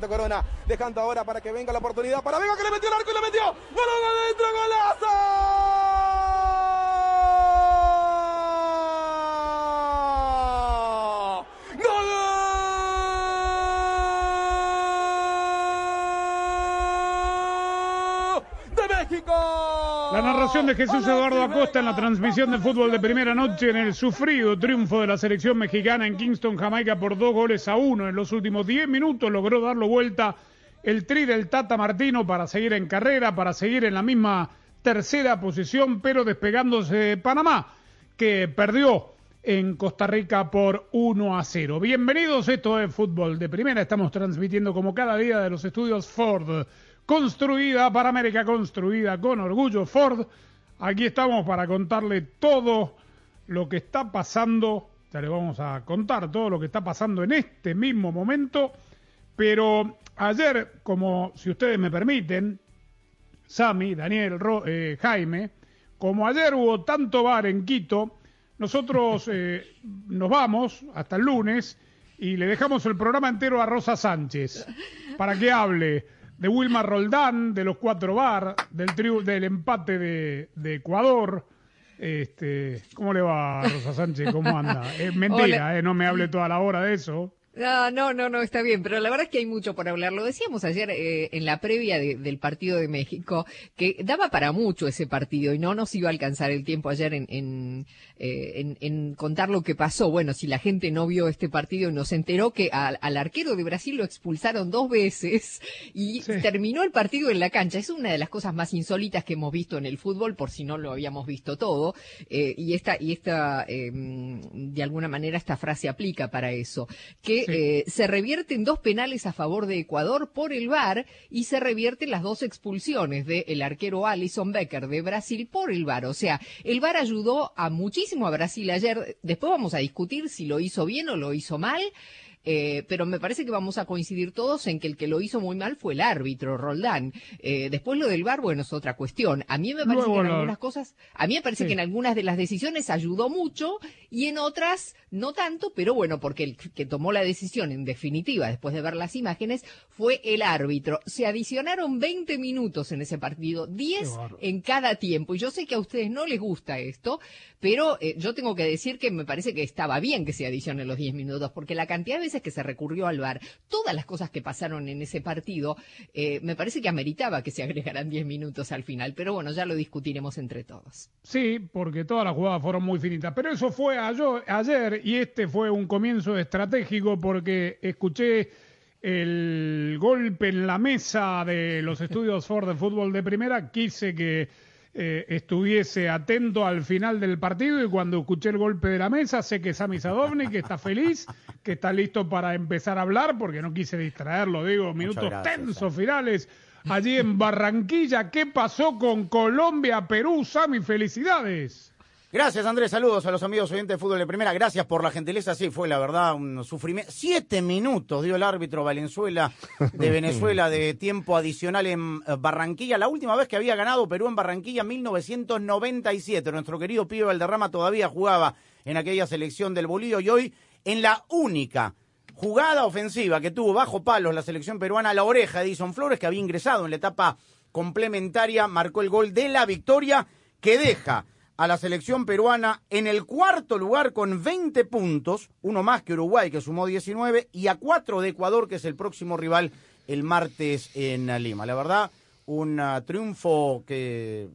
Corona. Dejando ahora para que venga la oportunidad para Vega que le metió el arco y le metió. ¡Balón adentro, golazo! ¡Gol! ¡De México! La narración de Jesús Eduardo Acosta en la transmisión de fútbol de primera noche en el sufrido triunfo de la selección mexicana en Kingston, Jamaica por dos goles a uno. En los últimos diez minutos logró darlo vuelta el tri del Tata Martino para seguir en carrera, para seguir en la misma tercera posición, pero despegándose de Panamá, que perdió en Costa Rica por 1 a 0. Bienvenidos, esto es Fútbol de Primera. Estamos transmitiendo como cada día de los estudios Ford. Construida para América, construida con orgullo Ford. Aquí estamos para contarle todo lo que está pasando. Ya le vamos a contar todo lo que está pasando en este mismo momento. Pero ayer, como si ustedes me permiten, Sami, Daniel, Ro- eh, Jaime, como ayer hubo tanto bar en Quito, nosotros eh, nos vamos hasta el lunes y le dejamos el programa entero a Rosa Sánchez para que hable de Wilmar Roldán, de los cuatro bar, del, triu- del empate de, de Ecuador. Este, ¿Cómo le va, Rosa Sánchez? ¿Cómo anda? Es mentira, eh, no me hable toda la hora de eso. No, no, no, no, está bien, pero la verdad es que hay mucho por hablar. Lo decíamos ayer eh, en la previa de- del partido de México, que daba para mucho ese partido y no nos iba a alcanzar el tiempo ayer en, en, eh, en- en contar lo que pasó. Bueno, si la gente no vio este partido y nos enteró que al, al arquero de Brasil lo expulsaron dos veces y Sí. terminó el partido en la cancha. Es una de las cosas más insólitas que hemos visto en el fútbol, por si no lo habíamos visto todo. Eh, y esta, y esta, eh, de alguna manera, esta frase aplica para eso. Que Eh, se revierten dos penales a favor de Ecuador por el VAR y se revierten las dos expulsiones del arquero Alison Becker de Brasil por el VAR. O sea, el VAR ayudó a muchísimo a Brasil ayer. Después vamos a discutir si lo hizo bien o lo hizo mal. Eh, pero me parece que vamos a coincidir todos en que el que lo hizo muy mal fue el árbitro, Roldán. Eh, después lo del VAR, bueno, es otra cuestión. A mí me parece Luego que en algunas cosas, a mí me parece Sí. que en algunas de las decisiones ayudó mucho y en otras no tanto, pero bueno, porque el que tomó la decisión en definitiva, después de ver las imágenes, fue el árbitro. Se adicionaron 20 minutos en ese partido, 10 bárbaro. en cada tiempo. Y yo sé que a ustedes no les gusta esto, pero eh, yo tengo que decir que me parece que estaba bien que se adicionen los 10 minutos, porque la cantidad de veces que se recurrió al VAR, todas las cosas que pasaron en ese partido, eh, me parece que ameritaba que se agregaran 10 minutos al final. Pero bueno, ya lo discutiremos entre todos. Sí, porque todas las jugadas fueron muy finitas. Pero eso fue ayer y este fue un comienzo estratégico porque escuché el golpe en la mesa de los estudios Ford de fútbol de primera. Quise que eh, estuviese atento al final del partido y cuando escuché el golpe de la mesa sé que Sami Sadovnik está feliz, que está listo para empezar a hablar porque no quise distraerlo, digo, minutos gracias, tensos finales allí en Barranquilla. ¿Qué pasó con Colombia, Perú, Sami? Felicidades. Gracias, Andrés. Saludos a los amigos oyentes de fútbol de primera. Gracias por la gentileza. Sí, fue la verdad un sufrimiento. Siete minutos dio el árbitro Valenzuela de Venezuela de tiempo adicional en eh, Barranquilla. La última vez que había ganado Perú en Barranquilla, 1997. Nuestro querido pibe Valderrama todavía jugaba en aquella selección del Bolívar y hoy en la única jugada ofensiva que tuvo bajo palos la selección peruana, la oreja de Edison Flores, que había ingresado en la etapa complementaria, marcó el gol de la victoria que deja a la selección peruana en el cuarto lugar con 20 puntos, uno más que Uruguay que sumó 19 y a cuatro de Ecuador que es el próximo rival el martes en Lima. La verdad, un ah, triunfo que,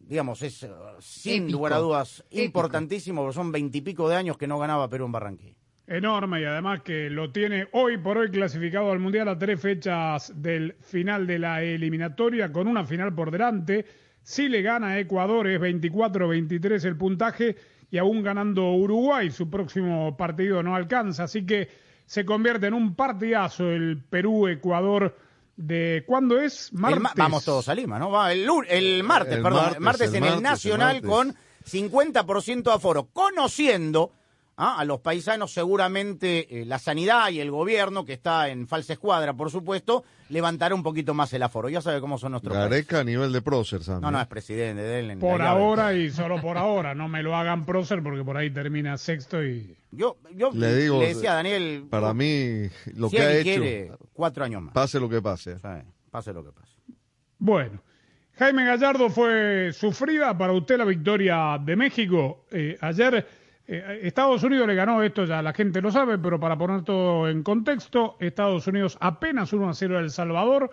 digamos, es ah, sin Épico. lugar a dudas importantísimo, porque son veintipico de años que no ganaba Perú en Barranquilla. Enorme y además que lo tiene hoy por hoy clasificado al Mundial a tres fechas del final de la eliminatoria con una final por delante. Si le gana a Ecuador es 24-23 el puntaje y aún ganando Uruguay su próximo partido no alcanza. Así que se convierte en un partidazo el Perú-Ecuador de... ¿Cuándo es? Martes. ma- vamos todos a Lima, ¿no? Va el, el martes, El perdón. martes, martes en el martes, Nacional el con martes. 50% aforo. Conociendo ¿ah? a los paisanos, seguramente eh, la sanidad y el gobierno, que está en falsa escuadra, por supuesto, levantará un poquito más el aforo. Ya sabe cómo son nuestros países. Gareca a nivel de prócer, Sammy. No, no, es presidente Por ahora y solo por ahora. No me lo hagan prócer porque por ahí termina sexto y... Yo, yo Le digo, decía a Daniel. Para mí, lo si que ha hecho, quiere, cuatro años más. pase lo que pase. Pase lo que pase. Bueno, Jaime Gallardo fue sufrida para usted la victoria de México. Eh, ayer eh, Estados Unidos le ganó, esto ya la gente lo sabe, pero para poner todo en contexto, Estados Unidos apenas 1 a 0 a El Salvador,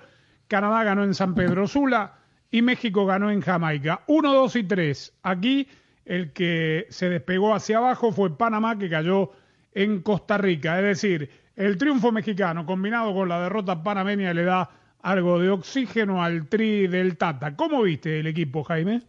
Canadá ganó en San Pedro Sula y México ganó en Jamaica. 1, 2 y 3. Aquí el que se despegó hacia abajo fue Panamá que cayó en Costa Rica. Es decir, el triunfo mexicano combinado con la derrota panameña le da algo de oxígeno al tri del Tata. ¿Cómo viste el equipo, Jaime?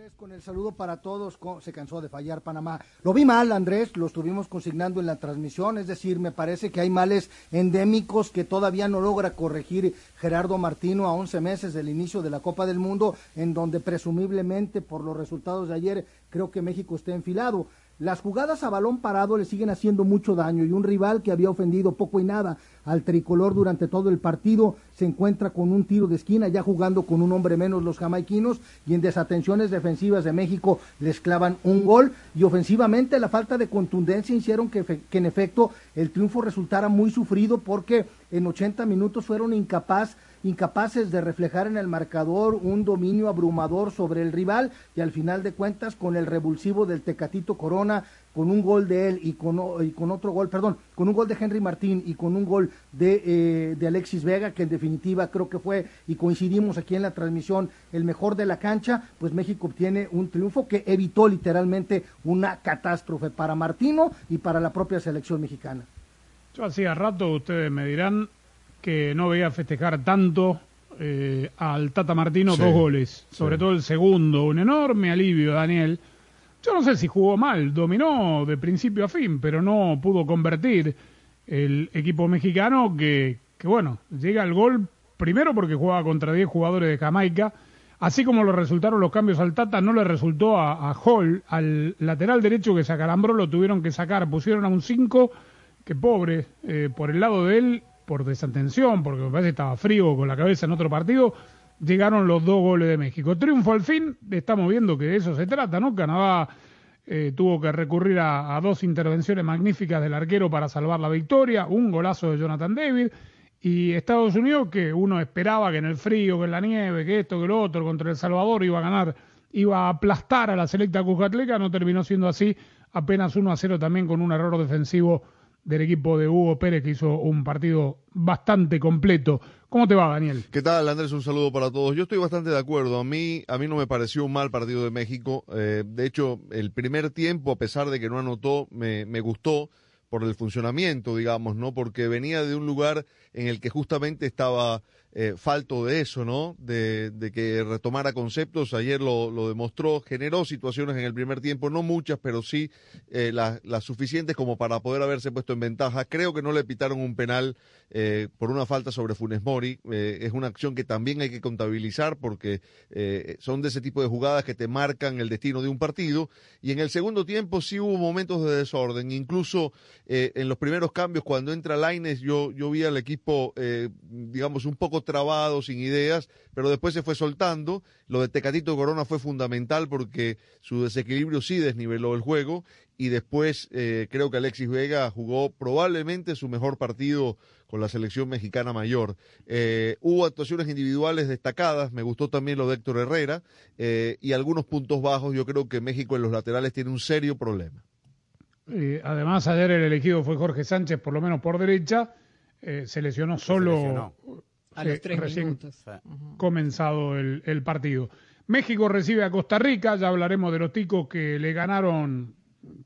Andrés, con el saludo para todos. Se cansó de fallar Panamá. Lo vi mal, Andrés, lo estuvimos consignando en la transmisión. Es decir, me parece que hay males endémicos que todavía no logra corregir Gerardo Martino a 11 meses del inicio de la Copa del Mundo, en donde presumiblemente por los resultados de ayer creo que México está enfilado. Las jugadas a balón parado le siguen haciendo mucho daño y un rival que había ofendido poco y nada al tricolor durante todo el partido se encuentra con un tiro de esquina ya jugando con un hombre menos los jamaiquinos y en desatenciones defensivas de México les clavan un gol. Y ofensivamente la falta de contundencia hicieron que, que en efecto el triunfo resultara muy sufrido porque en 80 minutos fueron incapaz incapaces de reflejar en el marcador un dominio abrumador sobre el rival y al final de cuentas con el revulsivo del Tecatito Corona, con un gol de él y con, otro gol, perdón, con un gol de Henry Martín y con un gol de, eh, de Alexis Vega, que en definitiva creo que fue, y coincidimos aquí en la transmisión, el mejor de la cancha, pues México obtiene un triunfo que evitó literalmente una catástrofe para Martino y para la propia selección mexicana. Yo hacía rato, ustedes me dirán, que no veía festejar tanto eh, al Tata Martino Sí, dos goles. sí. Sobre todo el segundo, un enorme alivio, Daniel. Yo no sé si jugó mal, dominó de principio a fin, pero no pudo convertir el equipo mexicano que, que bueno, llega al gol primero porque jugaba contra 10 jugadores de Jamaica, así como le resultaron los cambios al Tata, no le resultó a, a Hall, al lateral derecho que se acalambró, lo tuvieron que sacar, pusieron a un 5 que pobre, eh, por el lado de él, por desatención, porque me parece que estaba frío con la cabeza en otro partido, llegaron los dos goles de México. Triunfo al fin, estamos viendo que de eso se trata, ¿no? Canadá eh, tuvo que recurrir a, dos intervenciones magníficas del arquero para salvar la victoria, un golazo de Jonathan David, y Estados Unidos que uno esperaba que en el frío, que en la nieve, que esto, que lo otro, contra El Salvador iba a ganar, iba a aplastar a la selecta Cuscatleca, no terminó siendo así, apenas 1 a 0 también con un error defensivo del equipo de Hugo Pérez que hizo un partido bastante completo. ¿Cómo te va, Daniel? ¿Qué tal, Andrés? Un saludo para todos. Yo estoy bastante de acuerdo. A mí, a mí no me pareció un mal partido de México. Eh, de hecho, el primer tiempo, a pesar de que no anotó, me, me gustó por el funcionamiento, digamos, ¿no? Porque venía de un lugar en el que justamente estaba eh, falto de eso, ¿no? De, de que retomara conceptos. Ayer lo, demostró, generó situaciones en el primer tiempo, no muchas, pero sí eh, las, suficientes como para poder haberse puesto en ventaja. Creo que no le pitaron un penal eh, por una falta sobre Funes Mori. Eh, es una acción que también hay que contabilizar porque eh, son de ese tipo de jugadas que te marcan el destino de un partido. Y en el segundo tiempo sí hubo momentos de desorden. Incluso eh, en los primeros cambios, cuando entra Laines, yo, yo vi al equipo, digamos, un poco trabado, sin ideas, pero después se fue soltando. Lo de Tecatito Corona fue fundamental porque su desequilibrio sí desniveló el juego. Y después eh, creo que Alexis Vega jugó probablemente su mejor partido con la selección mexicana mayor. Eh, hubo actuaciones individuales destacadas, me gustó también lo de Héctor Herrera, eh, y algunos puntos bajos. Yo creo que México en los laterales tiene un serio problema. Además, ayer el elegido fue Jorge Sánchez, por lo menos por derecha. Eh, se lesionó solo. lesionó. A los tres recién minutos. comenzado el, el partido. México recibe a Costa Rica, ya hablaremos de los ticos que le ganaron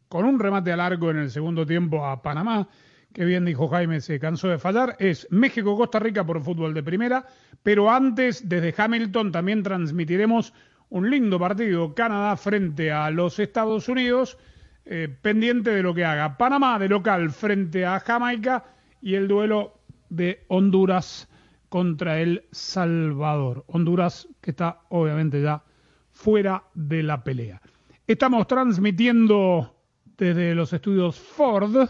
con un remate a largo en el segundo tiempo a Panamá, que bien dijo Jaime, se cansó de fallar. Es México-Costa Rica por fútbol de primera, pero antes, desde Hamilton, también transmitiremos un lindo partido, Canadá frente a los Estados Unidos, eh, pendiente de lo que haga Panamá de local frente a Jamaica y el duelo de Honduras contra El Salvador. Honduras que está obviamente ya fuera de la pelea. Estamos transmitiendo desde los estudios Ford,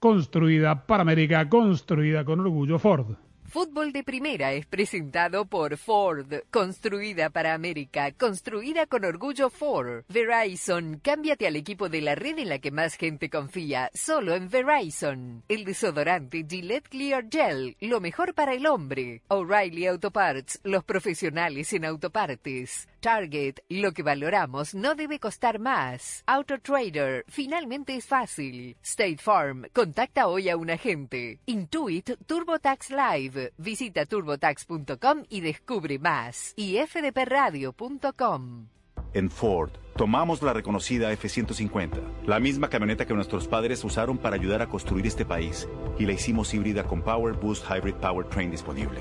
construida para América, construida con orgullo Ford. Fútbol de Primera es presentado por Ford, construida para América, construida con orgullo Ford. Verizon, cámbiate al equipo de la red en la que más gente confía, solo en Verizon. El desodorante Gillette Clear Gel, lo mejor para el hombre. O'Reilly Auto Parts, los profesionales en autopartes. Target, lo que valoramos no debe costar más. Auto Trader, finalmente es fácil. State Farm, contacta hoy a un agente. Intuit TurboTax Live, visita turbotax.com y descubre más. Y fdpradio.com. En Ford, tomamos la reconocida F-150, la misma camioneta que nuestros padres usaron para ayudar a construir este país, y la hicimos híbrida con Power Boost Hybrid Powertrain disponible.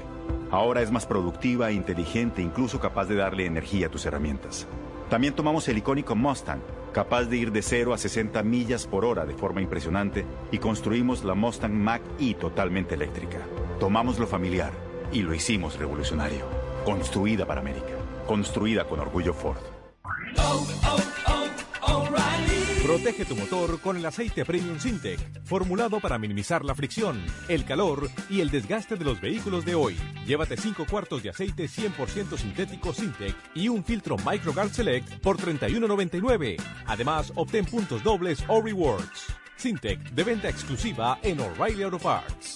Ahora es más productiva, inteligente, incluso capaz de darle energía a tus herramientas. También tomamos el icónico Mustang, capaz de ir de 0 a 60 millas por hora de forma impresionante, y construimos la Mustang Mach-E totalmente eléctrica. Tomamos lo familiar y lo hicimos revolucionario. Construida para América. Construida con orgullo Ford. Protege tu motor con el aceite Premium Sintec, formulado para minimizar la fricción, el calor y el desgaste de los vehículos de hoy. Llévate 5 cuartos de aceite 100% sintético Sintec y un filtro MicroGuard Select por $31.99. Además, obtén puntos dobles o rewards. Sintec de venta exclusiva en O'Reilly Auto Parts.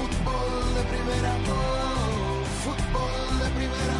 Fútbol de primera, fútbol de primera,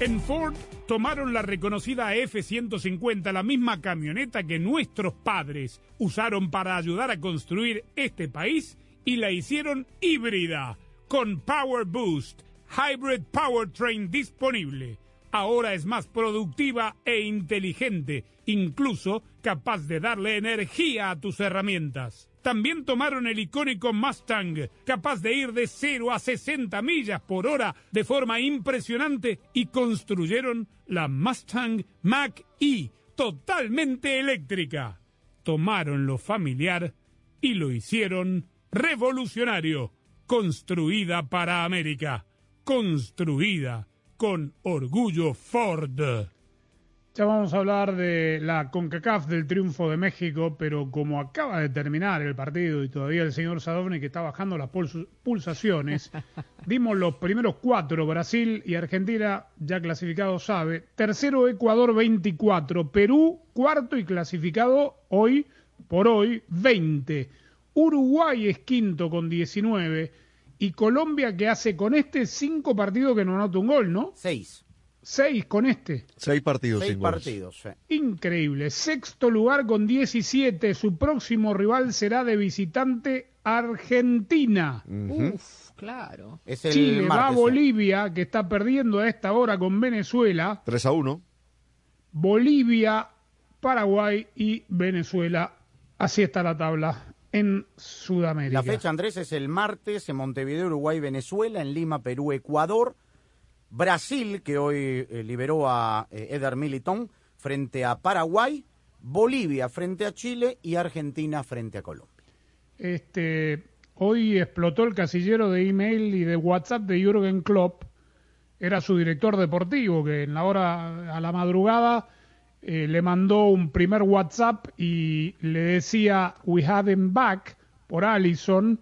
En Ford tomaron la reconocida F-150, la misma camioneta que nuestros padres usaron para ayudar a construir este país y la hicieron híbrida, con Power Boost, Hybrid Powertrain disponible. Ahora es más productiva e inteligente, incluso capaz de darle energía a tus herramientas. También tomaron el icónico Mustang, capaz de ir de 0 a 60 millas por hora de forma impresionante, y construyeron la Mustang Mach-E, totalmente eléctrica. Tomaron lo familiar y lo hicieron revolucionario, construida para América, construida con orgullo Ford. Ya vamos a hablar de la CONCACAF del triunfo de México, pero como acaba de terminar el partido y todavía el señor Sadovnik está bajando las pulsaciones, dimos los primeros cuatro, Brasil y Argentina ya clasificados sabe, tercero Ecuador 24, Perú cuarto y clasificado hoy por hoy 20, Uruguay es quinto con 19 y Colombia que hace con este cinco partidos que no anota un gol, ¿no? Seis. Seis con este. Seis partidos Seis sin goles. partidos. sí. Increíble. Sexto lugar con 17. Su próximo rival será de visitante Argentina. Uf, claro. Es el Chile va a. Bolivia, que está perdiendo a esta hora con Venezuela. 3 a 1. Bolivia, Paraguay y Venezuela. Así está la tabla en Sudamérica. La fecha, Andrés, es el martes en Montevideo, Uruguay, Venezuela, en Lima, Perú, Ecuador. Brasil, que hoy eh, liberó a eh, Eder Militón, frente a Paraguay. Bolivia frente a Chile y Argentina frente a Colombia. Este, hoy explotó el casillero de email y de WhatsApp de Jürgen Klopp. Era su director deportivo que en la hora a la madrugada eh, le mandó un primer WhatsApp y le decía we have him back por Allison.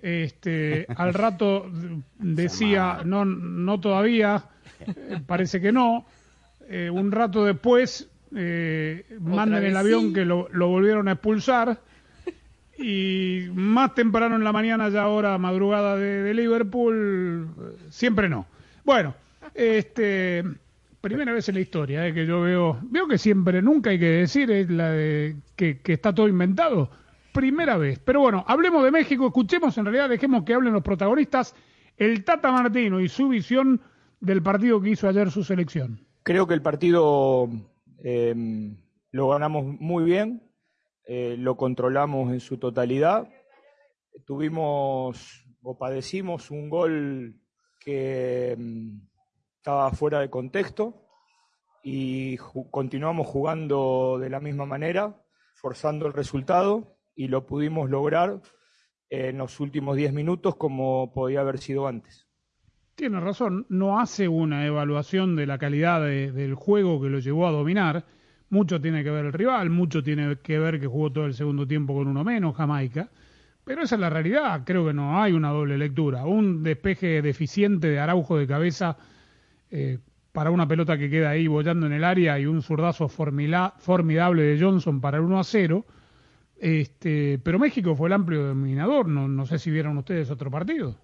Este, al rato decía no no todavía, eh, parece que no. Eh, un rato después eh, mandan el avión sí. que lo, lo volvieron a expulsar y más temprano en la mañana, ya ahora madrugada de, de Liverpool, siempre no. Bueno, este primera vez en la historia eh, que yo veo, veo que siempre, nunca hay que decir es la de que, está todo inventado. Primera vez. Pero bueno, hablemos de México, escuchemos en realidad, dejemos que hablen los protagonistas, el Tata Martino y su visión del partido que hizo ayer su selección. Creo que el partido eh, lo ganamos muy bien, eh, lo controlamos en su totalidad. Tuvimos o padecimos un gol que mm, estaba fuera de contexto y continuamos jugando de la misma manera, forzando el resultado y lo pudimos lograr en los últimos 10 minutos como podía haber sido antes. Tiene razón, no hace una evaluación de la calidad de- del juego que lo llevó a dominar. Mucho tiene que ver el rival, mucho tiene que ver que jugó todo el segundo tiempo con uno menos, Jamaica. Pero esa es la realidad, creo que no hay una doble lectura. Un despeje deficiente de Araujo de cabeza eh, para una pelota que queda ahí bollando en el área y un zurdazo formila- formidable de Johnson para el 1 a 0. Este, pero México fue el amplio dominador, no, no sé si vieron ustedes otro partido.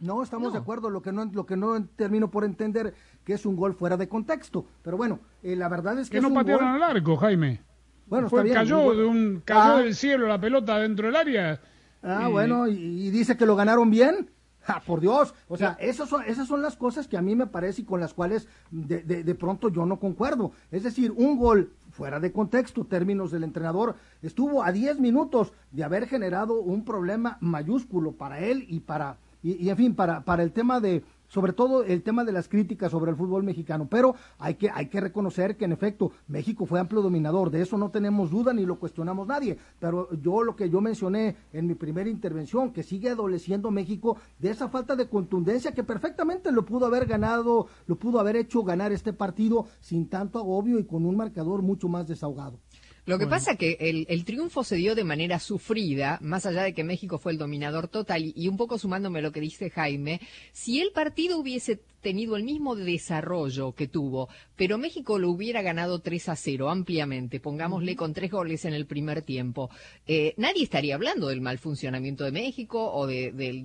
No, estamos de acuerdo. Lo que no, lo que no termino por entender que es un gol fuera de contexto. Pero bueno, eh, la verdad es que, Que es no un patearon gol- al arco, Jaime. Bueno, Fue, está bien, cayó un de un cayó Ah. del cielo la pelota dentro del área. Ah, y- bueno, y, y dice que lo ganaron bien. Ah, por Dios. O sea, esas son, esas son las cosas que a mí me parece y con las cuales de, de- de pronto yo no concuerdo. Es decir, un gol fuera de contexto, términos del entrenador, estuvo a 10 minutos de haber generado un problema mayúsculo para él y para, y, y, en fin, para, para el tema de, sobre todo el tema de las críticas sobre el fútbol mexicano, pero hay que, hay que reconocer que en efecto México fue amplio dominador, de eso no tenemos duda ni lo cuestionamos nadie, pero yo lo que yo mencioné en mi primera intervención, que sigue adoleciendo México de esa falta de contundencia que perfectamente lo pudo haber ganado, lo pudo haber hecho ganar este partido sin tanto agobio y con un marcador mucho más desahogado. Lo que pasa que el, el, triunfo se dio de manera sufrida, más allá de que México fue el dominador total, y, y, un poco sumándome a lo que dice Jaime, si el partido hubiese tenido el mismo desarrollo que tuvo, pero México lo hubiera ganado 3 a 0 ampliamente, pongámosle con tres goles en el primer tiempo, eh, nadie estaría hablando del mal funcionamiento de México o de, de,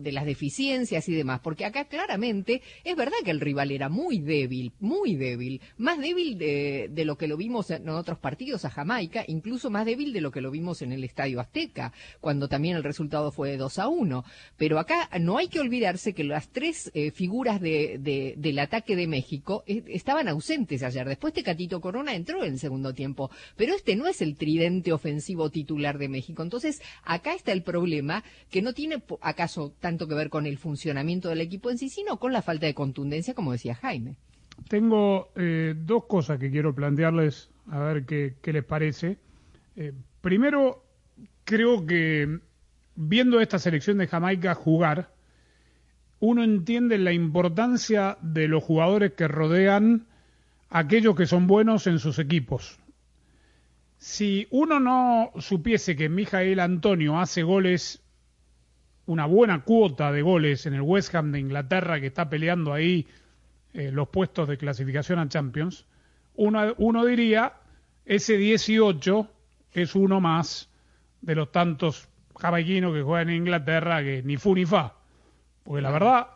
de, las deficiencias y demás, porque acá claramente es verdad que el rival era muy débil, muy débil, más débil de, de lo que lo vimos en otros partidos a Jamaica, incluso más débil de lo que lo vimos en el Estadio Azteca, cuando también el resultado fue de 2 a 1. Pero acá no hay que olvidarse que las tres eh, figuras de de, del ataque de México eh, estaban ausentes ayer. Después Tecatito Corona entró en el segundo tiempo, pero este no es el tridente ofensivo titular de México. Entonces, acá está el problema que no tiene acaso tanto que ver con el funcionamiento del equipo en sí, sino con la falta de contundencia, como decía Jaime. Tengo eh, dos cosas que quiero plantearles, a ver qué, qué les parece. Eh, primero, creo que viendo esta selección de Jamaica jugar, uno entiende la importancia de los jugadores que rodean aquellos que son buenos en sus equipos. Si uno no supiese que Mijael Antonio hace goles, una buena cuota de goles en el West Ham de Inglaterra que está peleando ahí eh, los puestos de clasificación a Champions, uno, diría, ese 18 es uno más de los tantos jamaiquinos que juegan en Inglaterra que ni fu ni fa. Porque la verdad,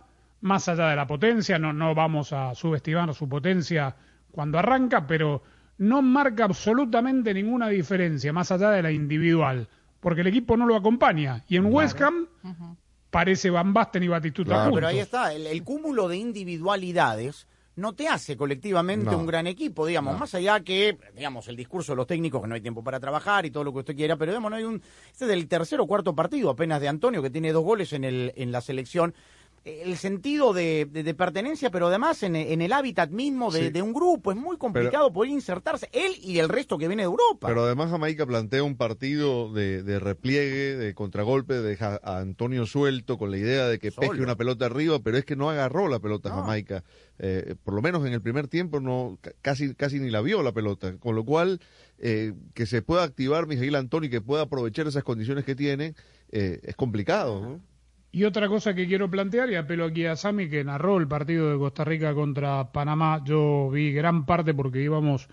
más allá de la potencia, no, no vamos a subestimar su potencia cuando arranca, pero no marca absolutamente ninguna diferencia, más allá de la individual, porque el equipo no lo acompaña. Y en claro. West Ham uh -huh. parece Van Basten y Batistuta claro, juntos. Pero ahí está, el, el, cúmulo de individualidades no te hace colectivamente no. un gran equipo, digamos, no. más allá que, digamos, el discurso de los técnicos, que no hay tiempo para trabajar y todo lo que usted quiera, pero digamos, no hay un, este es el tercer o cuarto partido apenas de Antonio, que tiene dos goles en, el, en la selección, el sentido de, de, de, pertenencia, pero además en, en el hábitat mismo de, sí. de, un grupo. Es muy complicado pero, poder insertarse, él y el resto que viene de Europa. Pero además Jamaica plantea un partido de, repliegue, de contragolpe, deja a Antonio suelto con la idea de que Solo. pesque una pelota arriba, pero es que no agarró la pelota no. Jamaica. Eh, por lo menos en el primer tiempo no casi, casi ni la vio la pelota. Con lo cual, eh, que se pueda activar Miguel Antonio y que pueda aprovechar esas condiciones que tiene, eh, es complicado. ¿no? Y otra cosa que quiero plantear, y apelo aquí a Sami, que narró el partido de Costa Rica contra Panamá, yo vi gran parte porque íbamos,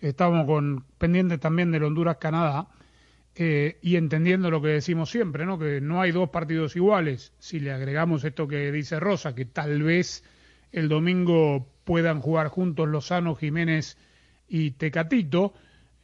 estábamos con pendientes también del Honduras-Canadá, eh, y entendiendo lo que decimos siempre, ¿no? que no hay dos partidos iguales. Si le agregamos esto que dice Rosa, que tal vez el domingo puedan jugar juntos Lozano, Jiménez y Tecatito,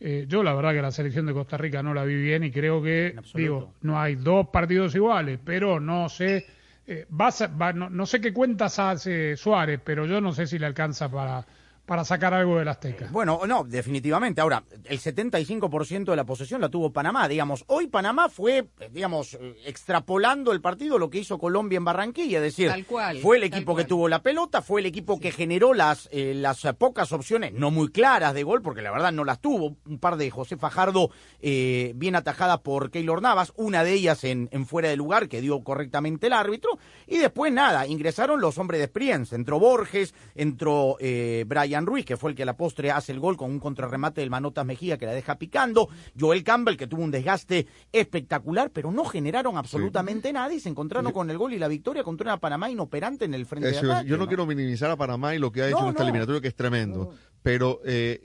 eh, yo la verdad que la selección de Costa Rica no la vi bien y creo que, digo, no hay dos partidos iguales, pero no sé, eh, vas a, va, no, no, sé qué cuentas hace Suárez, pero yo no sé si le alcanza para, para sacar algo del Azteca. Bueno, no, definitivamente. Ahora, el 75% de la posesión la tuvo Panamá, digamos. Hoy Panamá fue, digamos, extrapolando el partido lo que hizo Colombia en Barranquilla, es decir, cual, fue el equipo que tuvo la pelota, fue el equipo sí. que generó las, eh, las pocas opciones, no muy claras de gol, porque la verdad no las tuvo. Un par de José Fajardo eh, bien atajadas por Keylor Navas, una de ellas en, en, fuera de lugar que dio correctamente el árbitro. Y después nada, ingresaron los hombres de experiencia. Entró Borges, entró eh, Brian Ruiz, que fue el que a la postre hace el gol con un contrarremate del Manotas Mejía que la deja picando, Joel Campbell, que tuvo un desgaste espectacular, pero no generaron absolutamente sí. nada y se encontraron con el gol y la victoria contra una Panamá inoperante en el frente Eso, de ataque, Yo no, no, quiero minimizar a Panamá y lo que ha hecho no, en esta no. eliminatoria, que es tremendo, pero eh,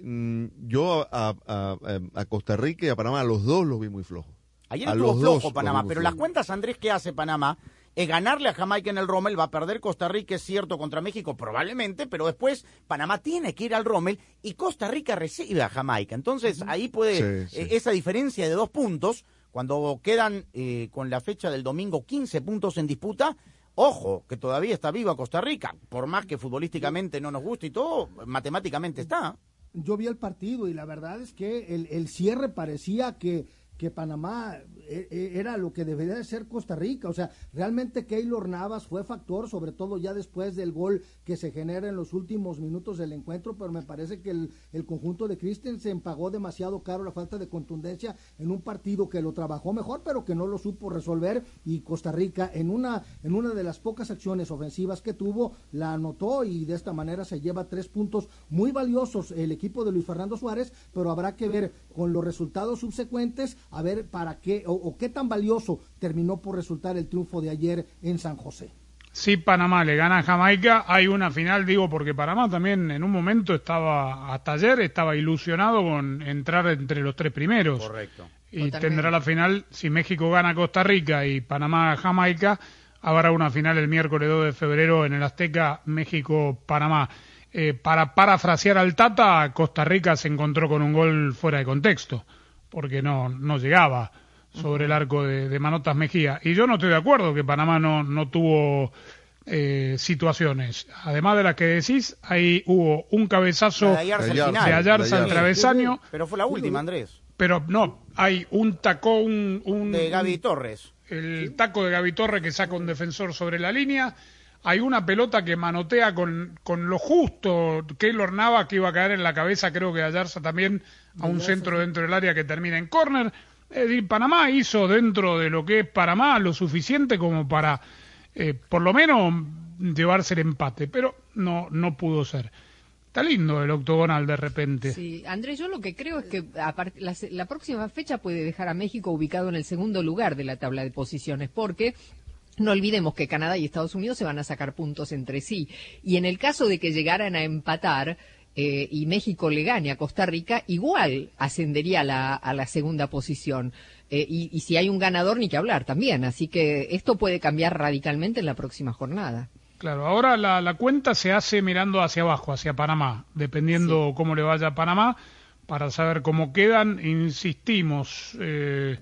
yo a, a, a, Costa Rica y a Panamá, a los dos los vi muy flojos. Ayer estuvo flojo Panamá, pero las cuentas, Andrés, ¿qué hace Panamá? Es ganarle a Jamaica en el Rommel, va a perder Costa Rica, es cierto, contra México probablemente, pero después Panamá tiene que ir al Rommel y Costa Rica recibe a Jamaica. Entonces ahí puede, sí, sí. Eh, esa diferencia de dos puntos, cuando quedan eh, con la fecha del domingo 15 puntos en disputa, ojo, que todavía está viva Costa Rica, por más que futbolísticamente no nos guste y todo, matemáticamente está. Yo vi el partido y la verdad es que el, el cierre parecía que que Panamá eh, eh, era lo que debería de ser Costa Rica. O sea, realmente Keylor Navas fue factor, sobre todo ya después del gol que se genera en los últimos minutos del encuentro, pero me parece que el, conjunto de Christensen pagó demasiado caro la falta de contundencia en un partido que lo trabajó mejor, pero que no lo supo resolver y Costa Rica en una, en una de las pocas acciones ofensivas que tuvo, la anotó y de esta manera se lleva tres puntos muy valiosos el equipo de Luis Fernando Suárez, pero habrá que ver con los resultados subsecuentes a ver para qué qué tan valioso terminó por resultar el triunfo de ayer en San José. Si Panamá le gana a Jamaica, hay una final, digo, porque Panamá también en un momento estaba, hasta ayer, estaba ilusionado con entrar entre los tres primeros. Correcto. Y tendrá la final, si México gana a Costa Rica y Panamá a Jamaica, habrá una final el miércoles 2 de febrero en el Azteca, México-Panamá. Eh, para parafrasear al Tata, Costa Rica se encontró con un gol fuera de contexto, porque no, no llegaba sobre el arco de, Manotas Mejía. Y yo no estoy de acuerdo que Panamá no, no tuvo eh, situaciones. Además de las que decís, ahí hubo un cabezazo de Ayarza, al travesaño. Pero fue la última, Andrés. Pero no, hay un tacón, un, de Gaby Torres. El taco de Gaby Torres que saca un defensor sobre la línea. Hay una pelota que manotea con, con lo justo Keylor Nava que iba a caer en la cabeza, creo que Ayarza también, a un centro dentro del área que termina en córner. Panamá hizo dentro de lo que es Panamá lo suficiente como para, eh, por lo menos, llevarse el empate, pero no, no pudo ser. Está lindo el octogonal de repente. Sí, Andrés, yo lo que creo es que la, la, próxima fecha puede dejar a México ubicado en el segundo lugar de la tabla de posiciones, porque no olvidemos que Canadá y Estados Unidos se van a sacar puntos entre sí. Y en el caso de que llegaran a empatar, eh, y México le gane a Costa Rica, igual ascendería a la, a la segunda posición. Eh, y, y, si hay un ganador, ni que hablar también. Así que esto puede cambiar radicalmente en la próxima jornada. Claro, ahora la, la cuenta se hace mirando hacia abajo, hacia Panamá, dependiendo cómo le vaya a Panamá, para saber cómo quedan. Insistimos, eh,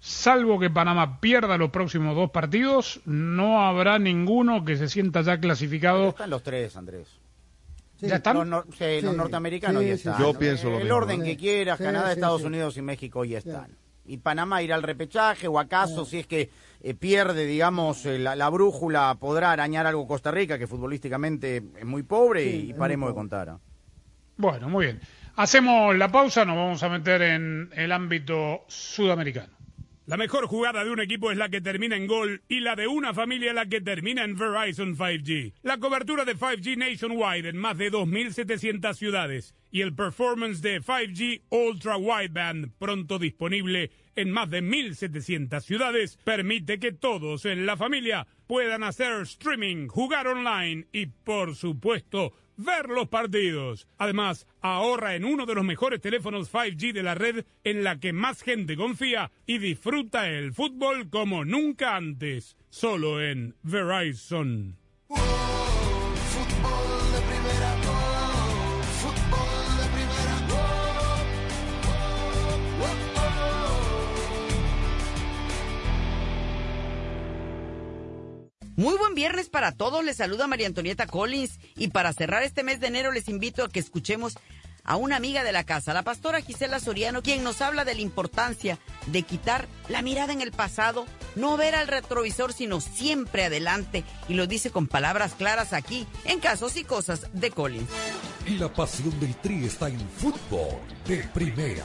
salvo que Panamá pierda los próximos dos partidos, no habrá ninguno que se sienta ya clasificado. están los tres, Andrés. ¿Ya están? Los, norteamericanos ya están. Yo pienso lo El orden que quieras, Canadá, Estados Unidos y México ya están. Y Panamá irá al repechaje o acaso si es que eh, pierde, digamos, eh, la, brújula, podrá arañar algo Costa Rica, que futbolísticamente es muy pobre y paremos de contar. Bueno, muy bien. Hacemos la pausa, nos vamos a meter en el ámbito sudamericano. La mejor jugada de un equipo es la que termina en gol y la de una familia la que termina en Verizon 5G. La cobertura de 5G nationwide en más de 2.700 ciudades y el performance de 5G Ultra Wideband pronto disponible en más de 1.700 ciudades permite que todos en la familia puedan hacer streaming, jugar online y por supuesto ver los partidos. Además, ahorra en uno de los mejores teléfonos 5G de la red en la que más gente confía y disfruta el fútbol como nunca antes. Solo en Verizon. Muy buen viernes para todos. Les saluda María Antonieta Collins. Y para cerrar este mes de enero, les invito a que escuchemos a una amiga de la casa, la pastora Gisela Soriano, quien nos habla de la importancia de quitar la mirada en el pasado, no ver al retrovisor, sino siempre adelante. Y lo dice con palabras claras aquí, en Casos y Cosas de Collins. Y la pasión del Tri está en fútbol de primera,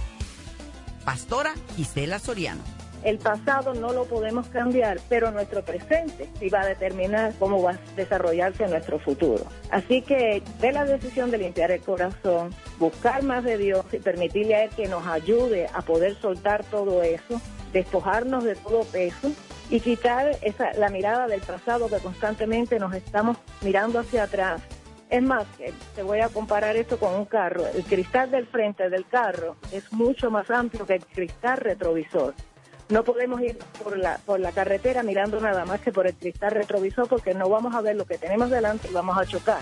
Pastora Gisela Soriano. El pasado no lo podemos cambiar, pero nuestro presente sí va a determinar cómo va a desarrollarse nuestro futuro. Así que de la decisión de limpiar el corazón, buscar más de Dios y permitirle a Él que nos ayude a poder soltar todo eso, despojarnos de todo peso y quitar esa, la mirada del pasado que constantemente nos estamos mirando hacia atrás. Es más, eh, te voy a comparar esto con un carro. El cristal del frente del carro es mucho más amplio que el cristal retrovisor. No podemos ir por la, por la carretera mirando nada más que por el cristal retrovisor porque no vamos a ver lo que tenemos delante y vamos a chocar.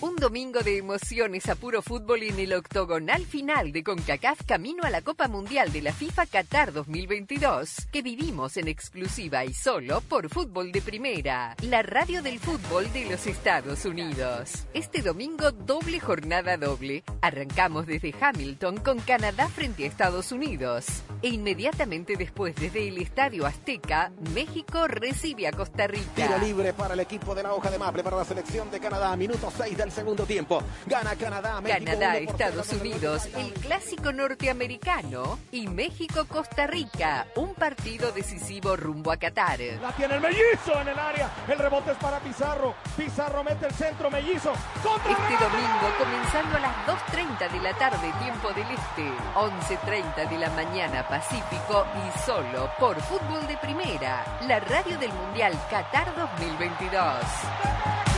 Un domingo de emociones a puro fútbol en el octogonal final de CONCACAF camino a la Copa Mundial de la FIFA Qatar 2022, que vivimos en exclusiva y solo por Fútbol de Primera, la radio del fútbol de los Estados Unidos. Este domingo doble jornada doble. Arrancamos desde Hamilton con Canadá frente a Estados Unidos. E inmediatamente después desde el Estadio Azteca, México recibe a Costa Rica. Tiro libre para el equipo de la hoja de Maple, para la selección de Canadá. Minuto 6 del segundo tiempo. Gana Canadá, México. Canadá, Estados. Unidos, el clásico norteamericano y México, Costa Rica, un partido decisivo rumbo a Qatar. La tiene el mellizo en el área. El rebote es para Pizarro. Pizarro mete el centro, mellizo. Contra Este domingo, comenzando a las 2.30 de la tarde, tiempo del Este, 11.30 de la mañana, Pacífico, y solo por Fútbol de Primera, la radio del Mundial Qatar 2022.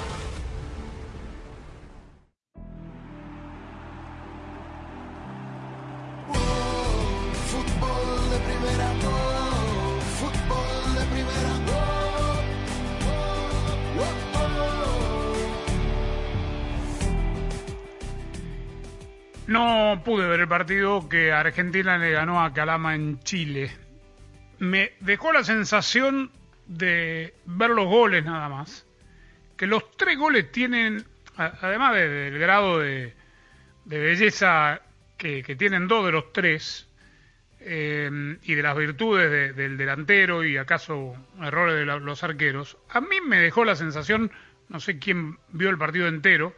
No pude ver el partido que Argentina le ganó a Calama en Chile. Me dejó la sensación de ver los goles nada más. Que los tres goles tienen, además de- del grado de, de belleza que, que tienen dos de los tres, eh, y de las virtudes de- del delantero y acaso errores de los arqueros, a mí me dejó la sensación, no sé quién vio el partido entero,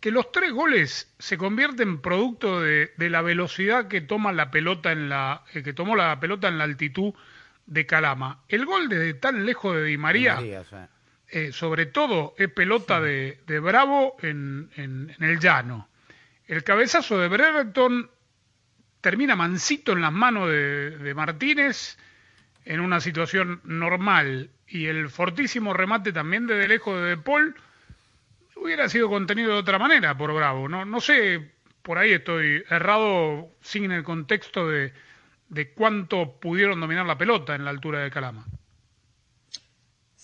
que los tres goles se convierten producto de, de la velocidad que toma la pelota en la eh, que tomó la pelota en la altitud de Calama. El gol desde tan lejos de Di María, María, sí. eh, sobre todo es pelota de, de Bravo en, en- en el llano. El cabezazo de Brereton termina mansito en las manos de, de Martínez en una situación normal y el fortísimo remate también desde lejos de De Paul hubiera sido contenido de otra manera por Bravo. No, no sé, por ahí estoy errado sin el contexto de, de cuánto pudieron dominar la pelota en la altura de Calama.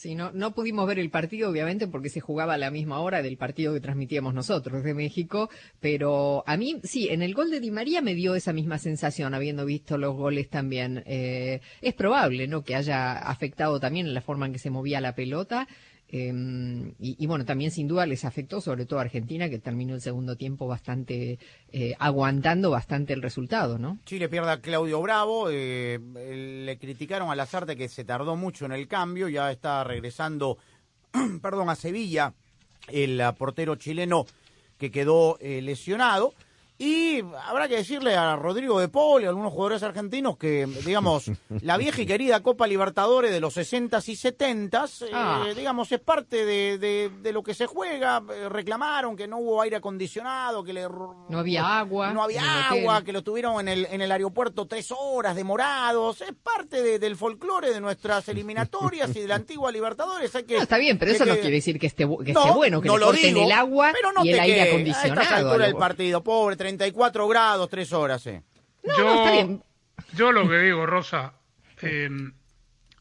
Sí, no, no pudimos ver el partido, obviamente, porque se jugaba a la misma hora del partido que transmitíamos nosotros de México, pero a mí, sí, en el gol de Di María me dio esa misma sensación, habiendo visto los goles también. Eh, es probable, ¿no?, que haya afectado también la forma en que se movía la pelota. Y, y bueno, también sin duda les afectó, sobre todo a Argentina, que terminó el segundo tiempo bastante, eh, aguantando bastante el resultado, ¿no? Chile pierde a Claudio Bravo. eh, le criticaron a Lazarte que se tardó mucho en el cambio. Ya está regresando, perdón, a Sevilla el ah, portero chileno que quedó eh, lesionado. Y habrá que decirle a Rodrigo de Paul y a algunos jugadores argentinos que, digamos, la vieja y querida Copa Libertadores de los 60s y 70s, eh, Ah. digamos, es parte de, de- de lo que se juega. Eh, Reclamaron que no hubo aire acondicionado, que le No había agua. no había agua, que lo tuvieron en el, en el aeropuerto tres horas demorados. Es parte de- del folclore de nuestras eliminatorias y de la antigua Libertadores. Hay que, No, está bien, pero eso no quiere decir que esté, que No, esté bueno, que no le lo corten digo, el agua pero no y el aire quejes. A acondicionado. esta altura del partido, pobre, 34 grados, tres horas, eh. yo, yo lo que digo, Rosa, eh,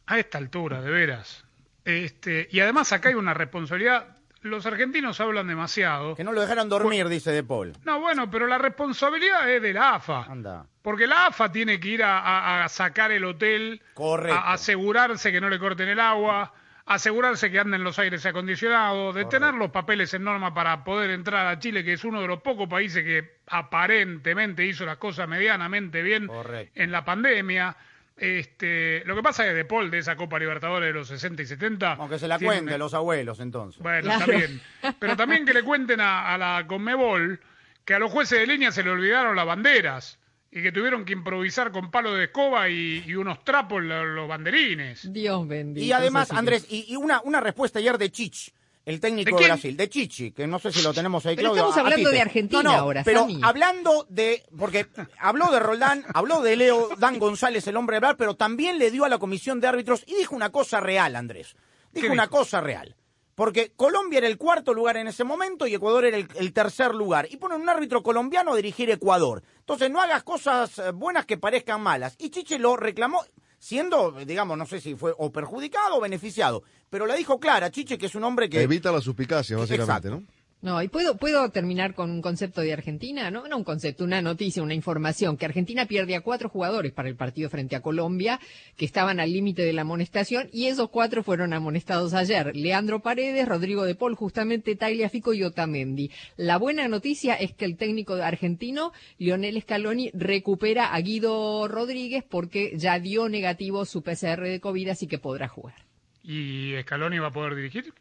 a esta altura, de veras, este, y además acá hay una responsabilidad. Los argentinos hablan demasiado. Que no lo dejaron dormir, dice De Paul. No, bueno, pero la responsabilidad es de la AFA. Anda. Porque la AFA tiene que ir a, a- a sacar el hotel, Correcto. a asegurarse que no le corten el agua, asegurarse que anden los aires acondicionados, de tener los papeles en norma para poder entrar a Chile, que es uno de los pocos países que aparentemente hizo las cosas medianamente bien en la pandemia. Este, lo que pasa es que De Paul de esa Copa Libertadores de los 60 y 70. Aunque se la tiene cuente una- los abuelos, entonces. bueno, bien. Pero también que le cuenten a, a la Conmebol que a los jueces de línea se le olvidaron las banderas y que tuvieron que improvisar con palo de escoba y, y unos trapos lo- los, banderines. Dios bendito. Y además, sí Andrés, y, y una, una respuesta ayer de Chich, el técnico ¿De? Brasil, de Chichi, que no sé si lo tenemos ahí, Pero Claudio. estamos a- a hablando de Argentina No, no, ahora, Pero hablando de, porque habló de Roldán, habló de Leo Dan González, el hombre de hablar, pero también le dio a la comisión de árbitros y dijo una cosa real, Andrés. Dijo ¿Qué una dijo? cosa real. Porque Colombia era el cuarto lugar en ese momento y Ecuador era el, el tercer lugar. Y ponen un árbitro colombiano a dirigir Ecuador. Entonces no hagas cosas eh, buenas que parezcan malas. Y Chiche lo reclamó siendo, digamos, no sé si fue o perjudicado o beneficiado. Pero la dijo clara, Chiche, que es un hombre que... Evita la suspicacia, básicamente, Exacto. ¿no? No, y puedo, puedo terminar con un concepto de Argentina, ¿no? No un concepto, una noticia, una información, que Argentina pierde a cuatro jugadores para el partido frente a Colombia, que estaban al límite de la amonestación, y esos cuatro fueron amonestados ayer. Leandro Paredes, Rodrigo de Paul, justamente Tailia Fico y Otamendi. La buena noticia es que el técnico argentino, Lionel Scaloni, recupera a Guido Rodríguez porque ya dio negativo su PCR de COVID, así que podrá jugar. ¿Y Scaloni va a poder dirigir?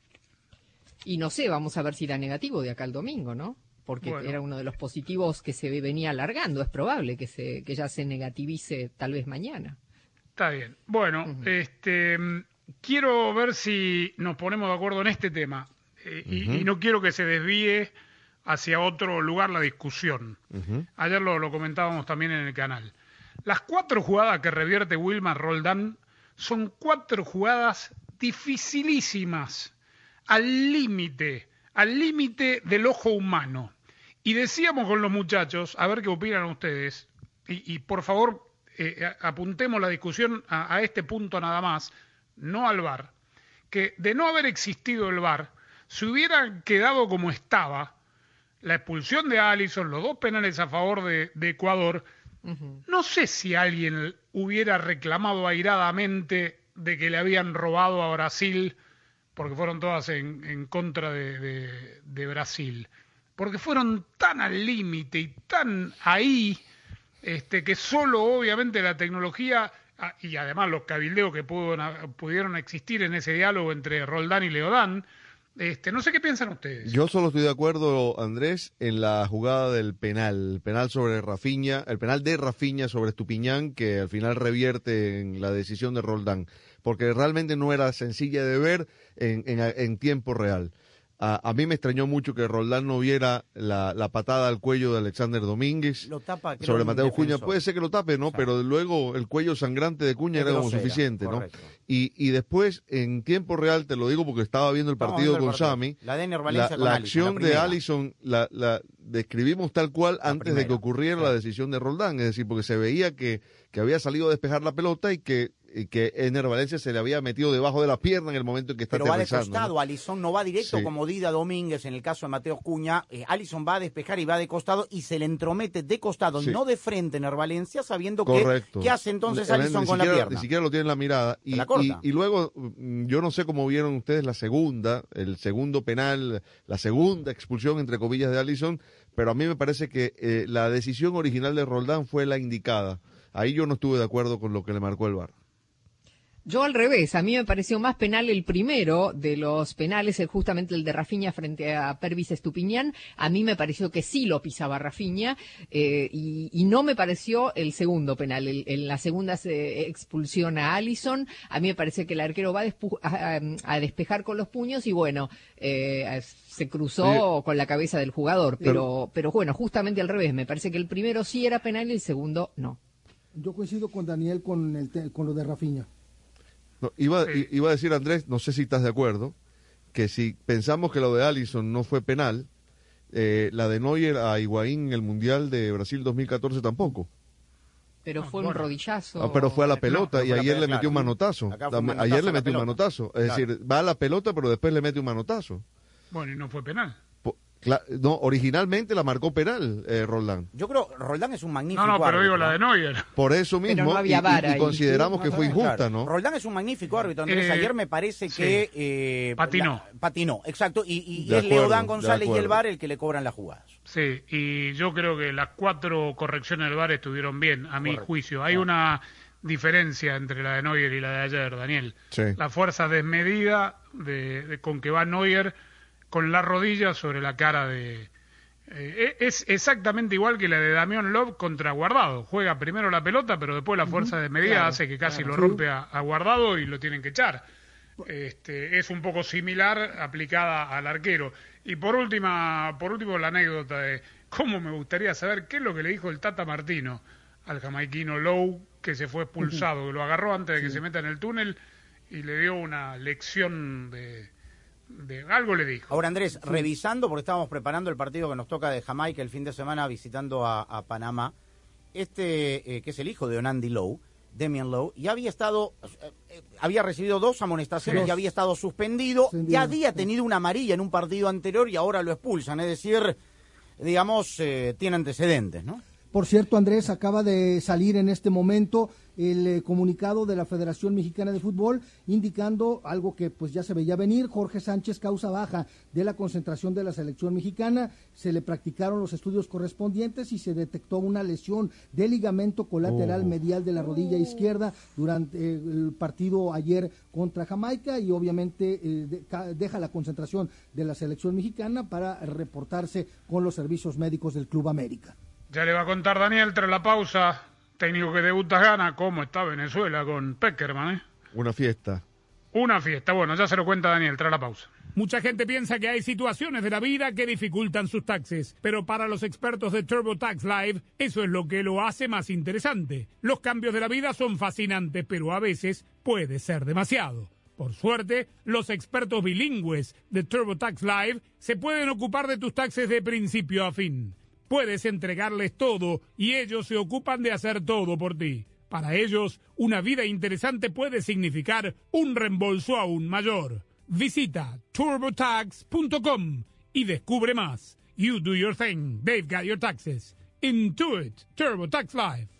Y no sé, vamos a ver si da negativo de acá al domingo, ¿no? Porque Bueno. era uno de los positivos que se venía alargando. Es probable que, se, que ya se negativice tal vez mañana. Está bien. Bueno, este, mm, quiero ver si nos ponemos de acuerdo en este tema. Eh, y- no quiero que se desvíe hacia otro lugar la discusión. Ayer lo, lo comentábamos también en el canal. Las cuatro jugadas que revierte Wilmar Roldán son cuatro jugadas dificilísimas, al límite, al límite del ojo humano. Y decíamos con los muchachos, a ver qué opinan ustedes, y, y por favor eh, apuntemos la discusión a, a este punto nada más, no al VAR, que de no haber existido el VAR, se hubiera quedado como estaba la expulsión de Allison, los dos penales a favor de, de Ecuador, no sé si alguien hubiera reclamado airadamente de que le habían robado a Brasil, porque fueron todas en, en contra de, Brasil, porque fueron tan al límite y tan ahí, este, que solo obviamente la tecnología ah, y además los cabildeos que pudo- pudieron existir en ese diálogo entre Roldán y Leodán, este, no sé qué piensan ustedes. Yo solo estoy de acuerdo, Andrés, en la jugada del penal, el penal sobre Rafiña, el penal de Rafiña sobre Estupiñán, que al final revierte en la decisión de Roldán, porque realmente no era sencilla de ver en, en- en tiempo real. A, a mí me extrañó mucho que Roldán no viera la, la patada al cuello de Alexander Domínguez Lo tapa, creo, sobre Mateo Cuña. Puede ser que lo tape, ¿no? Pero luego el cuello sangrante de Cuña era como suficiente, ¿no? Y, y después, en tiempo real, te lo digo porque estaba viendo el partido con. Sami, La de la, con la acción la de. Allison la, la describimos tal cual antes de que ocurriera la decisión de Roldán, es decir, porque se veía que, que había salido a despejar la pelota y que, que Ener Valencia se le había metido debajo de la pierna en el momento en que está Pero va de costado, ¿no? Alisson no va directo Sí. como Dida Domínguez en el caso de Mateo Cuña. Eh, Alisson va a despejar y va de costado y se le entromete de costado, Sí. no de frente en Valencia, sabiendo que qué hace entonces ni con la pierna. Ni siquiera lo tiene en la mirada. Y, la corta. y- y luego, mm, yo no sé cómo vieron ustedes la segunda, el segundo penal, la segunda expulsión, entre comillas, de Allison, pero a mí me parece que eh, la decisión original de Roldán fue la indicada. Ahí yo no estuve de acuerdo con lo que le marcó el VAR. Yo al revés, a mí me pareció más penal el primero de los penales, el- justamente el de Rafinha frente a Pervis Estupiñán. A mí me pareció que sí lo pisaba Rafinha eh, y, y no me pareció el segundo penal. El- en la segunda se expulsión a Allison. A mí me parece que el arquero va a, despu- a- despejar con los puños y bueno, eh, se cruzó con la cabeza del jugador. Pero, pero bueno, justamente al revés. Me parece que el primero sí era penal y el segundo no. Yo coincido con Daniel con, el te- con lo de Rafinha. No, iba, iba a decir, Andrés, no sé si estás de acuerdo, que si pensamos que lo de Allison no fue penal, eh, la de Neuer a Higuaín en el Mundial de Brasil 2014 tampoco. Pero fue un rodillazo. Ah, pero fue a la pelota no, y ayer le metió un claro. manotazo. Un ayer le metió un manotazo. Es Claro. decir, va a la pelota, pero después le mete un manotazo. Bueno, y no fue penal. No, originalmente la marcó penal, eh, Roldán. Yo creo Roldán es un magnífico No, no, pero digo árbitro. la de Neuer. Por eso mismo, no y- había y, y consideramos que fue injusta, Claro. ¿no? Roldán es un magnífico árbitro, Andrés. Eh, Ayer me parece sí. que... eh, Patinó. la- patinó, exacto. Y, y- es acuerdo, Leodán González y el. VAR el que le cobran las jugadas. Sí, y yo creo que las cuatro correcciones del VAR estuvieron bien, a mi Correcto. juicio. Hay una diferencia entre la de Neuer y la de ayer, Daniel. Sí. La fuerza desmedida de, de- con que va Neuer con la rodilla sobre la cara de... eh, es exactamente igual que la de Damián Love contra Guardado. Juega primero la pelota, pero después la fuerza desmedida claro, hace que casi claro. lo rompe a, a Guardado y lo tienen que echar. Este, es un poco similar aplicada al arquero. Y por última, por último la anécdota de cómo me gustaría saber qué es lo que le dijo el Tata Martino al jamaiquino Lowe que se fue expulsado, que lo agarró antes de que se meta en el túnel y le dio una lección de, de algo le dijo. Ahora, Andrés, revisando, porque estábamos preparando el partido que nos toca de Jamaica el fin de semana visitando a, a Panamá, este, eh, que es el hijo de Onandi Lowe, Demian Lowe, ya había estado, eh, eh, había recibido dos amonestaciones, Sí. ya había estado suspendido, Suspendido. ya había tenido una amarilla en un partido anterior y ahora lo expulsan, es decir, digamos, eh, tiene antecedentes, ¿no? Por cierto, Andrés, acaba de salir en este momento el eh, comunicado de la Federación Mexicana de Fútbol indicando algo que pues ya se veía venir. Jorge Sánchez causa baja de la concentración de la selección mexicana. Se le practicaron los estudios correspondientes y se detectó una lesión de ligamento colateral Oh. medial de la rodilla izquierda durante eh, el partido ayer contra Jamaica y obviamente eh, de- deja la concentración de la selección mexicana para reportarse con los servicios médicos del Club América. Ya le va a contar Daniel tras la pausa, técnico que debuta gana, cómo está Venezuela con Peckerman, ¿eh? Una fiesta. Una fiesta. Bueno, ya se lo cuenta Daniel tras la pausa. Mucha gente piensa que hay situaciones de la vida que dificultan sus taxes, pero para los expertos de TurboTax Live, eso es lo que lo hace más interesante. Los cambios de la vida son fascinantes, pero a veces puede ser demasiado. Por suerte, los expertos bilingües de TurboTax Live se pueden ocupar de tus taxes de principio a fin. Puedes entregarles todo y ellos se ocupan de hacer todo por ti. Para ellos, una vida interesante puede significar un reembolso aún mayor. Visita turbotax.com y descubre más. You do your thing. They've got your taxes. Intuit TurboTax Live.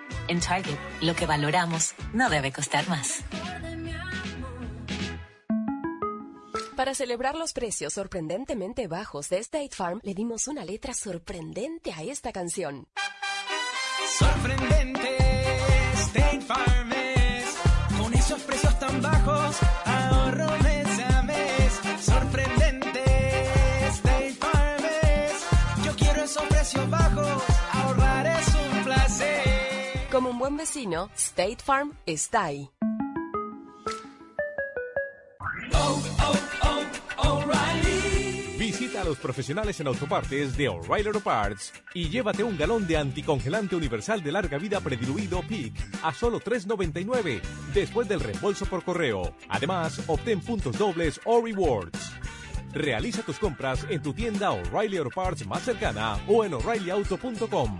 En Target, lo que valoramos no debe costar más. Para celebrar los precios sorprendentemente bajos de State Farm, le dimos una letra sorprendente a esta canción. Sorprendente, buen vecino, State Farm está ahí. Visita a los profesionales en autopartes de O'Reilly Auto Parts y llévate un galón de anticongelante universal de larga vida prediluido PIC a solo $3.99 después del reembolso por correo. Además, obtén puntos dobles o rewards. Realiza tus compras en tu tienda O'Reilly Auto Parts más cercana o en o'ReillyAuto.com.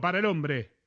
para el hombre.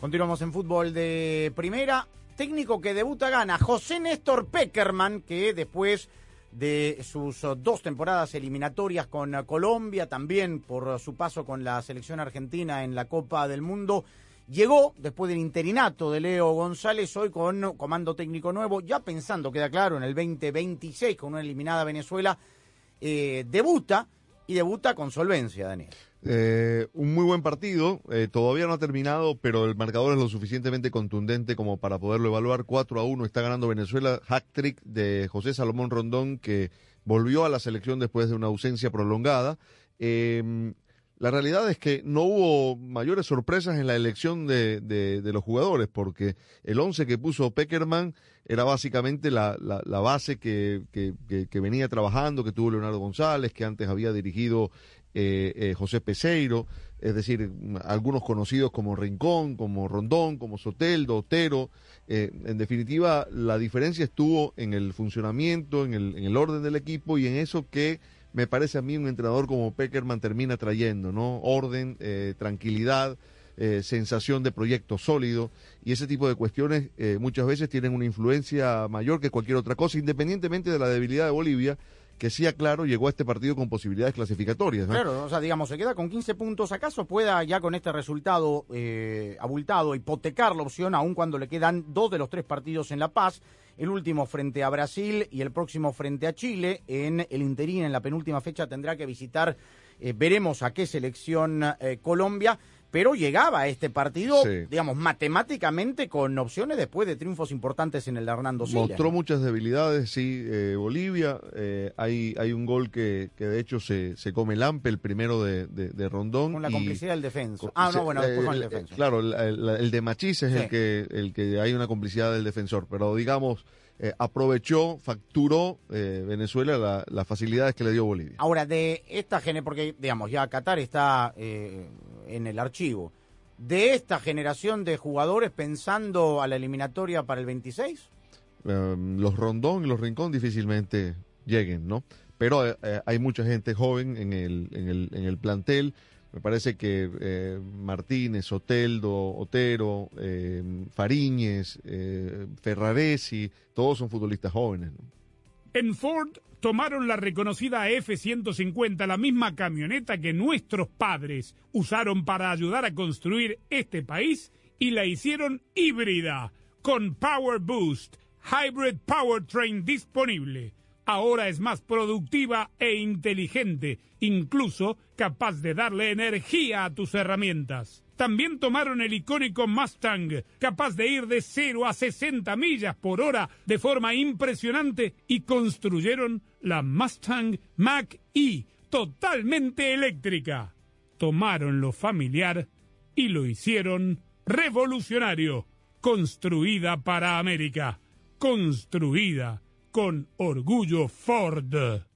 Continuamos en fútbol de primera. Técnico que debuta gana José Néstor Peckerman, que después de sus uh, dos temporadas eliminatorias con uh, Colombia, también por uh, su paso con la selección argentina en la Copa del Mundo, llegó después del interinato de Leo González, hoy con comando técnico nuevo, ya pensando, queda claro, en el 2026 con una eliminada Venezuela, eh, debuta y debuta con solvencia, Daniel. Eh, un muy buen partido, eh, todavía no ha terminado, pero el marcador es lo suficientemente contundente como para poderlo evaluar. 4 a 1 está ganando Venezuela, hack trick de José Salomón Rondón, que volvió a la selección después de una ausencia prolongada. Eh, la realidad es que no hubo mayores sorpresas en la elección de, de, los jugadores, porque el 11 que puso Peckerman era básicamente la, la, base que, que venía trabajando, que tuvo Leonardo González, que antes había dirigido eh, eh, José Peseiro, es decir, algunos conocidos como Rincón, como Rondón, como Soteldo, Otero. Eh, en definitiva, la diferencia estuvo en el funcionamiento, en el, en el orden del equipo y en eso que me parece a mí un entrenador como Peckerman termina trayendo, ¿no? Orden, eh, tranquilidad, eh, sensación de proyecto sólido y ese tipo de cuestiones eh, muchas veces tienen una influencia mayor que cualquier otra cosa, independientemente de la debilidad de Bolivia, que sí, aclaro, llegó a este partido con posibilidades clasificatorias. Claro, o sea, digamos, se queda con 15 puntos. ¿Acaso pueda ya con este resultado eh, abultado hipotecar la opción, aun cuando le quedan dos de los tres partidos en La Paz? El último frente a Brasil y el próximo frente a Chile. En el interín, en la penúltima fecha, tendrá que visitar, eh, veremos a qué selección eh, Colombia pero llegaba a este partido, Sí. digamos, matemáticamente con opciones después de triunfos importantes en el de Hernando Siles. Mostró muchas debilidades, sí, eh, Bolivia. eh, hay, hay un gol que, que de hecho se, se come el AMPE, el primero de, de, de Rondón. Con la y- complicidad del defensa. co- Ah, no, bueno, después con el eh, defensa. Claro, el, el- el de Machís es Sí. el, que, el que hay una complicidad del defensor, pero digamos, eh, aprovechó, facturó eh, Venezuela la- las facilidades que le dio Bolivia. Ahora, de esta gene, porque, digamos, ya Qatar está eh, en el archivo. de esta generación de jugadores pensando a la eliminatoria para el 26? Eh, los Rondón y los Rincón difícilmente lleguen, ¿no? Pero eh, eh, hay mucha gente joven en el, en el, en el plantel. Me parece que eh, Martínez, Oteldo, Otero, eh, Fariñez, eh, Ferraresi, todos son futbolistas jóvenes. ¿no? En Ford tomaron la reconocida F-150, la misma camioneta que nuestros padres usaron para ayudar a construir este país y la hicieron híbrida, con Power Boost, Hybrid Powertrain disponible. Ahora es más productiva e inteligente, incluso capaz de darle energía a tus herramientas. También tomaron el icónico Mustang, capaz de ir de 0 a 60 millas por hora de forma impresionante, y construyeron la Mustang Mach-E, totalmente eléctrica. Tomaron lo familiar y lo hicieron revolucionario. Construida para América. Construida con orgullo Ford.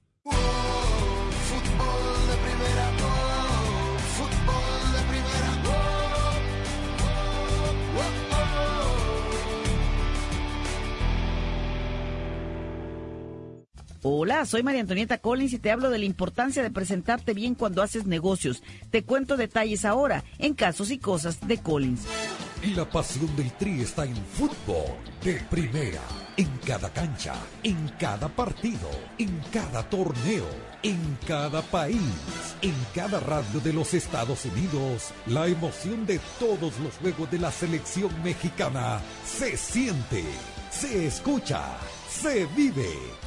Hola, soy María Antonieta Collins y te hablo de la importancia de presentarte bien cuando haces negocios. Te cuento detalles ahora en Casos y Cosas de Collins. Y la pasión del Tri está en fútbol de primera. En cada cancha, en cada partido, en cada torneo, en cada país, en cada radio de los Estados Unidos. La emoción de todos los juegos de la selección mexicana se siente, se escucha, se vive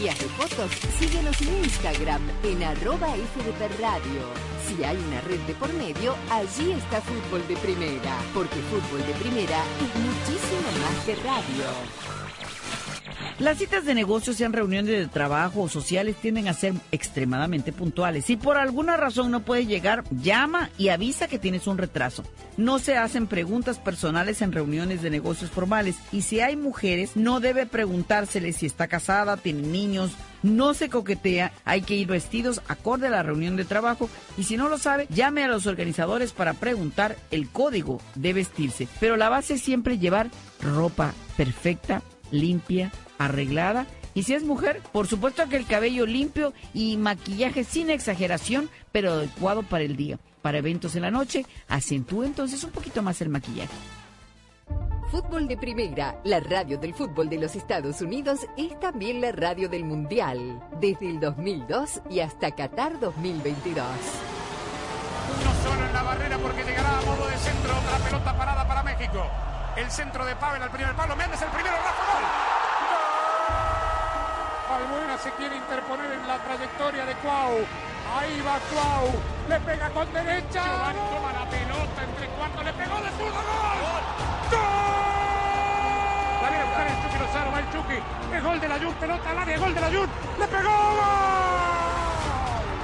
de fotos, síguenos en Instagram en arroba FDP Radio. Si hay una red de por medio, allí está Fútbol de Primera, porque Fútbol de Primera es muchísimo más que radio. Las citas de negocios, sean reuniones de trabajo o sociales, tienden a ser extremadamente puntuales. Si por alguna razón no puedes llegar, llama y avisa que tienes un retraso. No se hacen preguntas personales en reuniones de negocios formales. Y si hay mujeres, no debe preguntársele si está casada, tiene niños, no se coquetea, hay que ir vestidos acorde a la reunión de trabajo y si no lo sabe, llame a los organizadores para preguntar el código de vestirse. Pero la base es siempre llevar ropa perfecta, limpia, arreglada. Y si es mujer, por supuesto que el cabello limpio y maquillaje sin exageración, pero adecuado para el día. Para eventos en la noche, acentúe entonces un poquito más el maquillaje. Fútbol de Primera, la radio del fútbol de los Estados Unidos, es también la radio del Mundial, desde el 2002 y hasta Qatar 2022. Uno solo en la barrera porque llegará a modo de centro otra pelota parada para México. El centro de Pavel al primer palo. Méndez el primero, Rafa gol. Balbuena se quiere interponer en la trayectoria de Cuau. Ahí va Cuau. Le pega con derecha. Giovanni toma la pelota entre cuartos. Le pegó de zurdo. ¡Gol! ¡Gol! La viene a buscar el Chucky Lozano. Va el Chucky. Es gol de la Jun. Pelota al área. Gol de la Jun. Le pegó. ¡Gol!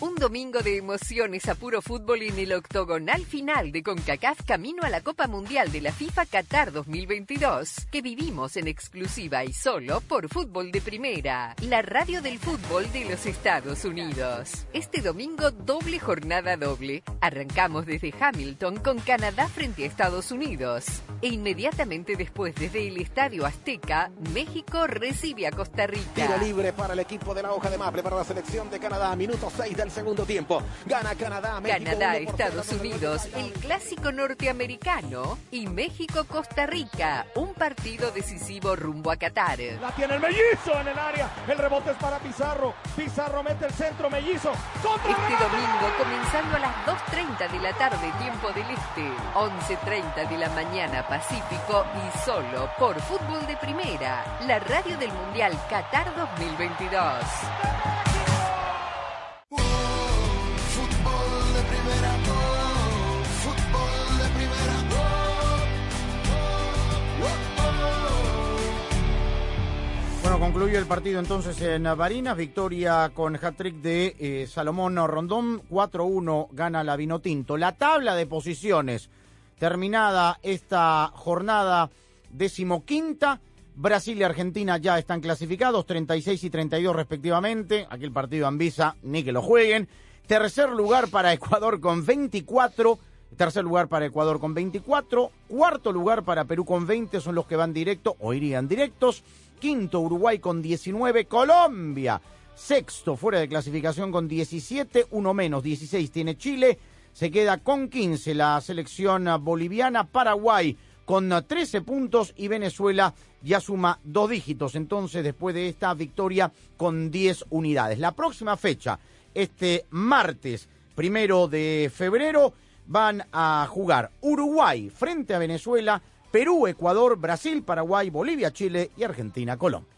Un domingo de emociones a puro fútbol en el octogonal final de CONCACAF camino a la Copa Mundial de la FIFA Qatar 2022, que vivimos en exclusiva y solo por Fútbol de Primera, la radio del fútbol de los Estados Unidos. Este domingo doble jornada doble. Arrancamos desde Hamilton con Canadá frente a Estados Unidos. E inmediatamente después, desde el Estadio Azteca, México recibe a Costa Rica. libre para el equipo de la hoja de Maple, para la selección de Canadá. Minuto 6 del segundo tiempo. Gana Canadá. México, Canadá, Estados. Unidos, el clásico norteamericano y México, Costa Rica, un partido decisivo rumbo a Qatar. La tiene el mellizo en el área. El rebote es para Pizarro. Pizarro mete el centro, mellizo. Contra Este domingo, comenzando a las 2.30 de la tarde, tiempo del Este, 11.30 de la mañana Pacífico y solo por Fútbol de Primera, la radio del Mundial Qatar 2022. Bueno, concluyó el partido entonces en Barinas, victoria con hat-trick de eh, Salomón Rondón, 4-1 gana la Vinotinto. La tabla de posiciones, terminada esta jornada decimoquinta, Brasil y Argentina ya están clasificados, 36 y 32 respectivamente, aquí el partido Anvisa, ni que lo jueguen. Tercer lugar para Ecuador con 24, tercer lugar para Ecuador con 24, cuarto lugar para Perú con 20, son los que van directo o irían directos. Quinto Uruguay con 19, Colombia. Sexto fuera de clasificación con 17, uno menos, 16 tiene Chile. Se queda con 15 la selección boliviana, Paraguay con 13 puntos y Venezuela ya suma dos dígitos. Entonces, después de esta victoria con 10 unidades. La próxima fecha, este martes primero de febrero, van a jugar Uruguay frente a Venezuela, Perú, Ecuador, Brasil, Paraguay, Bolivia, Chile y Argentina, Colombia.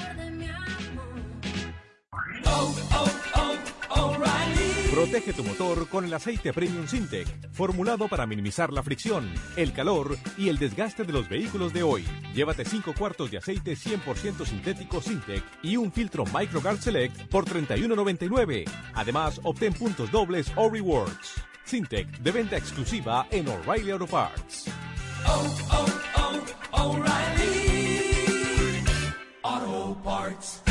Protege tu motor con el aceite Premium Sintec, formulado para minimizar la fricción, el calor y el desgaste de los vehículos de hoy. Llévate 5 cuartos de aceite 100% sintético Sintec y un filtro MicroGuard Select por $31.99. Además, obtén puntos dobles o rewards. Sintec de venta exclusiva en O'Reilly Auto Parts. Auto Parts.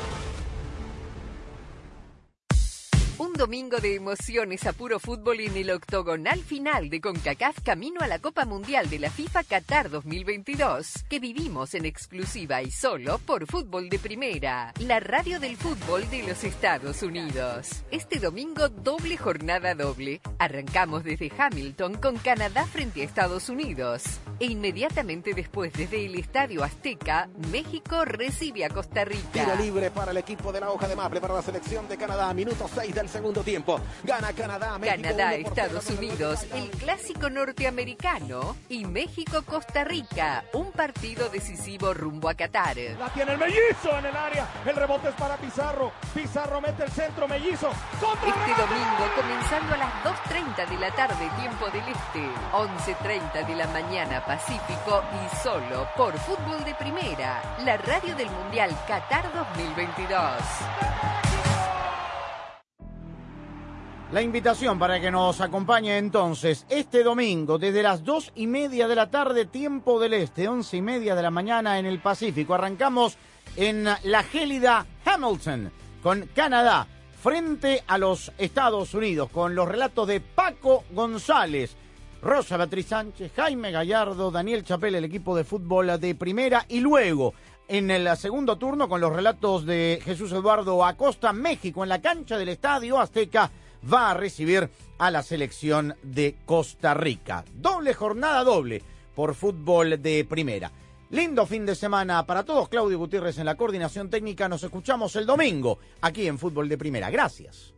Un domingo de emociones a puro fútbol en el octogonal final de CONCACAF camino a la Copa Mundial de la FIFA Qatar 2022, que vivimos en exclusiva y solo por Fútbol de Primera, la radio del fútbol de los Estados Unidos. Este domingo doble jornada doble. Arrancamos desde Hamilton con Canadá frente a Estados Unidos. E inmediatamente después desde el Estadio Azteca, México recibe a Costa Rica. Tiro libre para el equipo de la hoja de maple para la selección de Canadá. Minuto 6 del segundo tiempo. Gana Canadá, México. Canadá, Estados. Unidos, el clásico norteamericano y México-Costa Rica, un partido decisivo rumbo a Qatar. La tiene el mellizo en el área. El rebote es para Pizarro. Pizarro mete el centro, mellizo. Contra Este domingo, comenzando a las 2.30 de la tarde, tiempo del Este, 11.30 de la mañana Pacífico y solo por Fútbol de Primera, la radio del Mundial Qatar 2022. La invitación para que nos acompañe entonces este domingo desde las dos y media de la tarde, tiempo del este, once y media de la mañana en el Pacífico. Arrancamos en la gélida Hamilton con Canadá frente a los Estados Unidos con los relatos de Paco González, Rosa Beatriz Sánchez, Jaime Gallardo, Daniel Chapel, el equipo de fútbol de primera y luego en el segundo turno con los relatos de Jesús Eduardo Acosta, México en la cancha del Estadio Azteca va a recibir a la selección de Costa Rica. Doble jornada doble por fútbol de primera. Lindo fin de semana para todos. Claudio Gutiérrez en la coordinación técnica. Nos escuchamos el domingo aquí en Fútbol de Primera. Gracias.